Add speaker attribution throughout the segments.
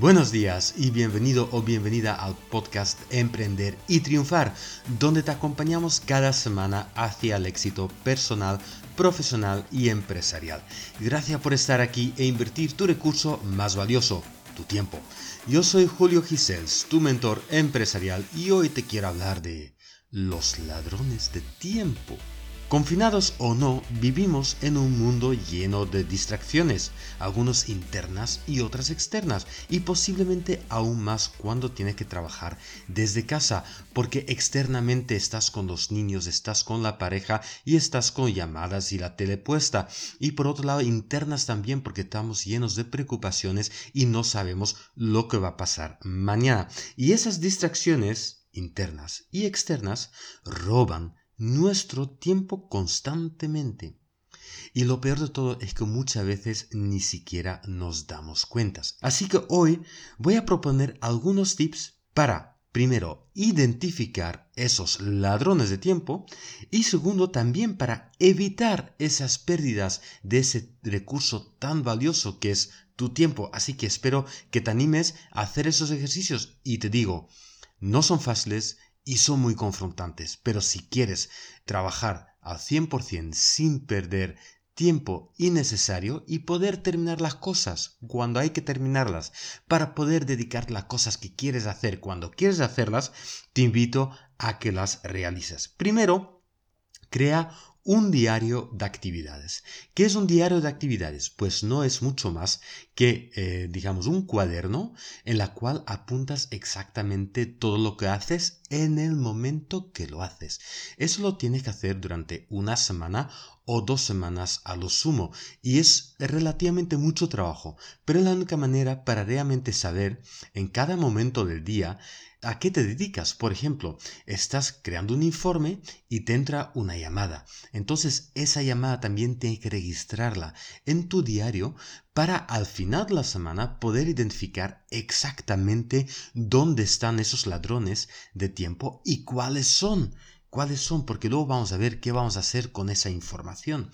Speaker 1: Buenos días y bienvenido o bienvenida al podcast Emprender y Triunfar, donde te acompañamos cada semana hacia el éxito personal, profesional y empresarial. Gracias por estar aquí e invertir tu recurso más valioso, tu tiempo. Yo soy Julio Gisels, tu mentor empresarial y hoy te quiero hablar de los ladrones de tiempo. Confinados o no, vivimos en un mundo lleno de distracciones, algunas internas y otras externas, y posiblemente aún más cuando tienes que trabajar desde casa, porque externamente estás con los niños, estás con la pareja y estás con llamadas y la tele puesta, y por otro lado internas también porque estamos llenos de preocupaciones y no sabemos lo que va a pasar mañana. Y esas distracciones internas y externas roban nuestro tiempo constantemente. Y lo peor de todo es que muchas veces ni siquiera nos damos cuentas. Así que hoy voy a proponer algunos tips para, primero, identificar esos ladrones de tiempo y segundo, también para evitar esas pérdidas de ese recurso tan valioso que es tu tiempo. Así que espero que te animes a hacer esos ejercicios y te digo, no son fáciles y son muy confrontantes, pero si quieres trabajar al 100% sin perder tiempo innecesario y poder terminar las cosas cuando hay que terminarlas, para poder dedicar las cosas que quieres hacer cuando quieres hacerlas, te invito a que las realices. Primero, crea un diario de actividades. ¿Qué es un diario de actividades? Pues no es mucho más que, eh, digamos, un cuaderno en la cual apuntas exactamente todo lo que haces en el momento que lo haces. Eso lo tienes que hacer durante una semana o dos semanas a lo sumo y es relativamente mucho trabajo, pero es la única manera para realmente saber en cada momento del día ¿A qué te dedicas? Por ejemplo, estás creando un informe y te entra una llamada. Entonces, esa llamada también tienes que registrarla en tu diario para al final de la semana poder identificar exactamente dónde están esos ladrones de tiempo y cuáles son cuáles son, porque luego vamos a ver qué vamos a hacer con esa información.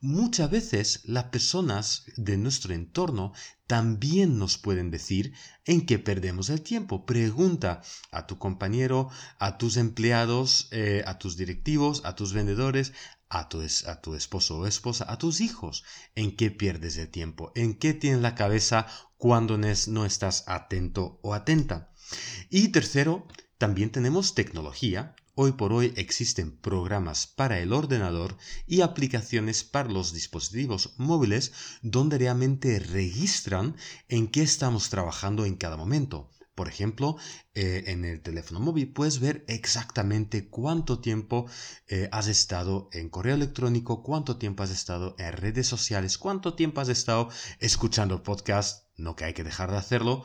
Speaker 1: Muchas veces las personas de nuestro entorno también nos pueden decir en qué perdemos el tiempo. Pregunta a tu compañero, a tus empleados, eh, a tus directivos, a tus vendedores, a tu, a tu esposo o esposa, a tus hijos, en qué pierdes el tiempo, en qué tienes la cabeza cuando no estás atento o atenta. Y tercero, también tenemos tecnología Hoy por hoy existen programas para el ordenador y aplicaciones para los dispositivos móviles donde realmente registran en qué estamos trabajando en cada momento. Por ejemplo, eh, en el teléfono móvil puedes ver exactamente cuánto tiempo eh, has estado en correo electrónico, cuánto tiempo has estado en redes sociales, cuánto tiempo has estado escuchando podcast, no que hay que dejar de hacerlo,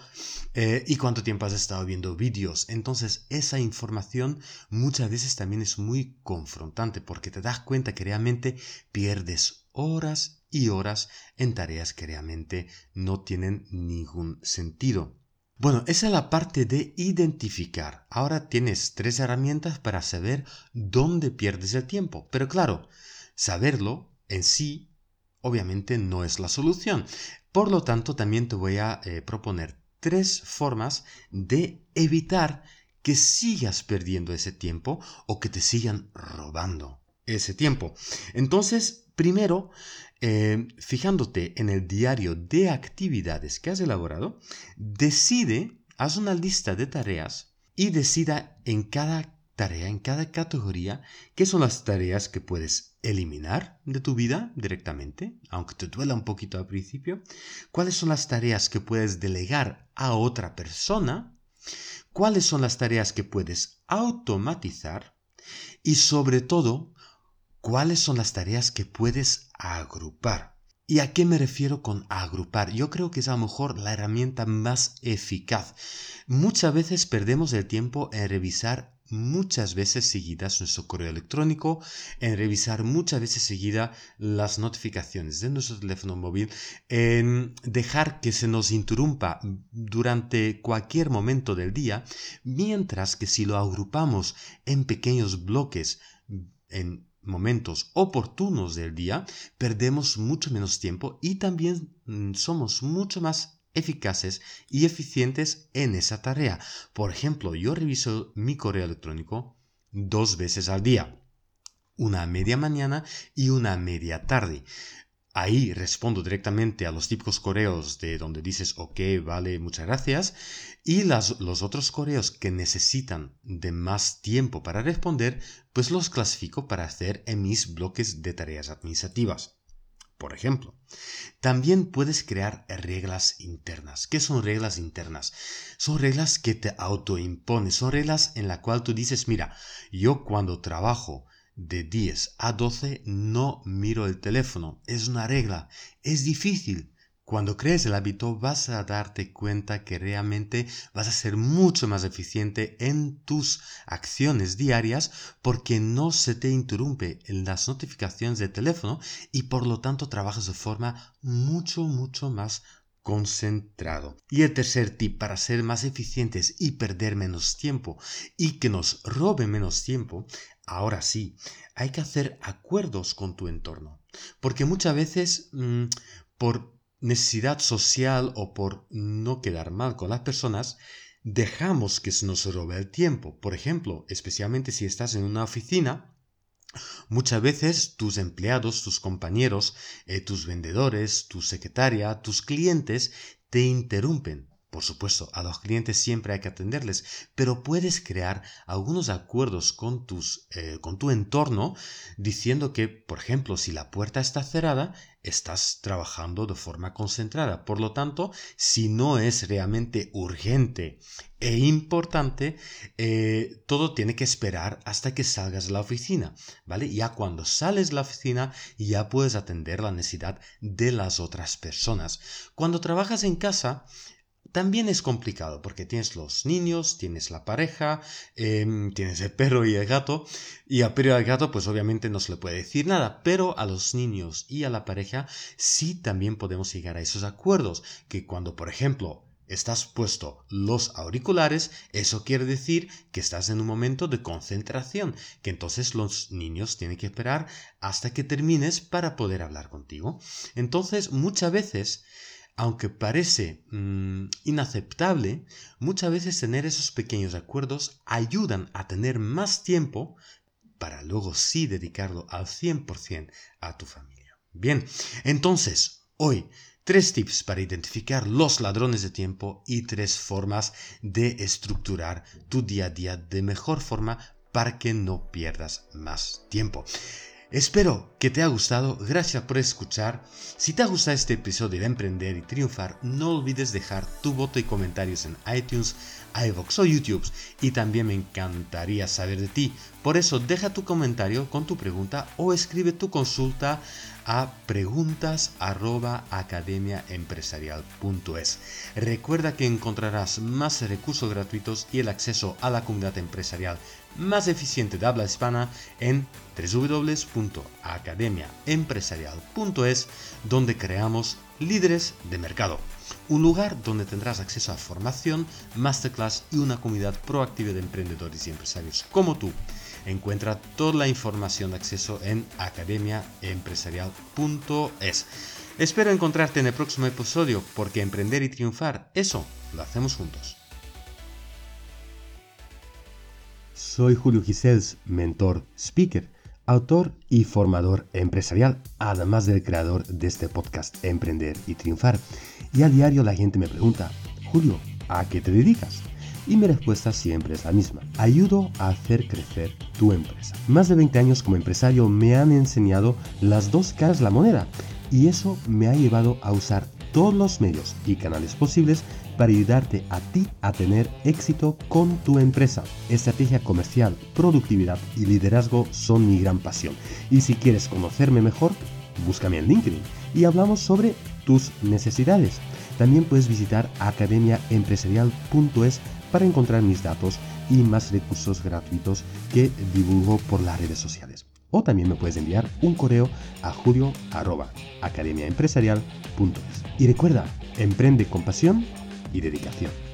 Speaker 1: eh, y cuánto tiempo has estado viendo vídeos. Entonces, esa información muchas veces también es muy confrontante porque te das cuenta que realmente pierdes horas y horas en tareas que realmente no tienen ningún sentido. Bueno, esa es la parte de identificar. Ahora tienes tres herramientas para saber dónde pierdes el tiempo. Pero claro, saberlo en sí obviamente no es la solución. Por lo tanto, también te voy a eh, proponer tres formas de evitar que sigas perdiendo ese tiempo o que te sigan robando ese tiempo. Entonces, primero, eh, fijándote en el diario de actividades que has elaborado, decide, haz una lista de tareas y decida en cada tarea, en cada categoría, qué son las tareas que puedes eliminar de tu vida directamente, aunque te duela un poquito al principio, cuáles son las tareas que puedes delegar a otra persona, cuáles son las tareas que puedes automatizar y sobre todo cuáles son las tareas que puedes agrupar. ¿Y a qué me refiero con agrupar? Yo creo que es a lo mejor la herramienta más eficaz. Muchas veces perdemos el tiempo en revisar muchas veces seguidas nuestro correo electrónico, en revisar muchas veces seguidas las notificaciones de nuestro teléfono móvil, en dejar que se nos interrumpa durante cualquier momento del día, mientras que si lo agrupamos en pequeños bloques, en momentos oportunos del día, perdemos mucho menos tiempo y también mm, somos mucho más eficaces y eficientes en esa tarea. Por ejemplo, yo reviso mi correo electrónico dos veces al día, una media mañana y una media tarde. Ahí respondo directamente a los típicos correos de donde dices ok, vale, muchas gracias. Y los otros correos que necesitan de más tiempo para responder, pues los clasifico para hacer en mis bloques de tareas administrativas. Por ejemplo, también puedes crear reglas internas. ¿Qué son reglas internas? Son reglas que te autoimpones, son reglas en las cuales tú dices, mira, yo cuando trabajo de 10 a 12 no miro el teléfono. Es una regla. Es difícil. Cuando crees el hábito vas a darte cuenta que realmente vas a ser mucho más eficiente en tus acciones diarias porque no se te interrumpe en las notificaciones de teléfono y por lo tanto trabajas de forma mucho, mucho más concentrado. Y el tercer tip para ser más eficientes y perder menos tiempo y que nos robe menos tiempo, ahora sí, hay que hacer acuerdos con tu entorno. Porque muchas veces, mm, por necesidad social o por no quedar mal con las personas, dejamos que se nos robe el tiempo. Por ejemplo, especialmente si estás en una oficina, Muchas veces tus empleados, tus compañeros, eh, tus vendedores, tu secretaria, tus clientes te interrumpen. Por supuesto, a los clientes siempre hay que atenderles, pero puedes crear algunos acuerdos con, tus, eh, con tu entorno diciendo que, por ejemplo, si la puerta está cerrada, estás trabajando de forma concentrada. Por lo tanto, si no es realmente urgente e importante, eh, todo tiene que esperar hasta que salgas de la oficina, ¿vale? Ya cuando sales de la oficina, ya puedes atender la necesidad de las otras personas. Cuando trabajas en casa, también es complicado porque tienes los niños, tienes la pareja, em, tienes el perro y el gato, y al perro y al gato pues obviamente no se le puede decir nada, pero a los niños y a la pareja sí también podemos llegar a esos acuerdos, que cuando por ejemplo estás puesto los auriculares, eso quiere decir que estás en un momento de concentración, que entonces los niños tienen que esperar hasta que termines para poder hablar contigo. Entonces muchas veces aunque parece mm, inaceptable, muchas veces tener esos pequeños acuerdos ayudan a tener más tiempo para luego sí dedicarlo al 100% a tu familia. Bien, entonces, hoy tres tips para identificar los ladrones de tiempo y tres formas de estructurar tu día a día de mejor forma para que no pierdas más tiempo. Espero que te haya gustado, gracias por escuchar. Si te ha gustado este episodio de Emprender y Triunfar, no olvides dejar tu voto y comentarios en iTunes, iVoox o YouTube y también me encantaría saber de ti. Por eso deja tu comentario con tu pregunta o escribe tu consulta a preguntas@academiaempresarial.es. Recuerda que encontrarás más recursos gratuitos y el acceso a la comunidad empresarial más eficiente de habla hispana en www.academiaempresarial.es, donde creamos líderes de mercado. Un lugar donde tendrás acceso a formación, masterclass y una comunidad proactiva de emprendedores y empresarios como tú. Encuentra toda la información de acceso en academiaempresarial.es. Espero encontrarte en el próximo episodio porque emprender y triunfar, eso lo hacemos juntos. Soy Julio Gisels, mentor, speaker, autor y formador empresarial, además del creador de este podcast Emprender y Triunfar. Y a diario la gente me pregunta, Julio, ¿a qué te dedicas? Y mi respuesta siempre es la misma. Ayudo a hacer crecer tu empresa. Más de 20 años como empresario me han enseñado las dos caras de la moneda y eso me ha llevado a usar todos los medios y canales posibles para ayudarte a ti a tener éxito con tu empresa. Estrategia comercial, productividad y liderazgo son mi gran pasión. Y si quieres conocerme mejor, búscame en LinkedIn y hablamos sobre tus necesidades. También puedes visitar academiaempresarial.es para encontrar mis datos y más recursos gratuitos que divulgo por las redes sociales. O también me puedes enviar un correo a julio.academiaempresarial.es. Y recuerda, emprende con pasión y dedicación.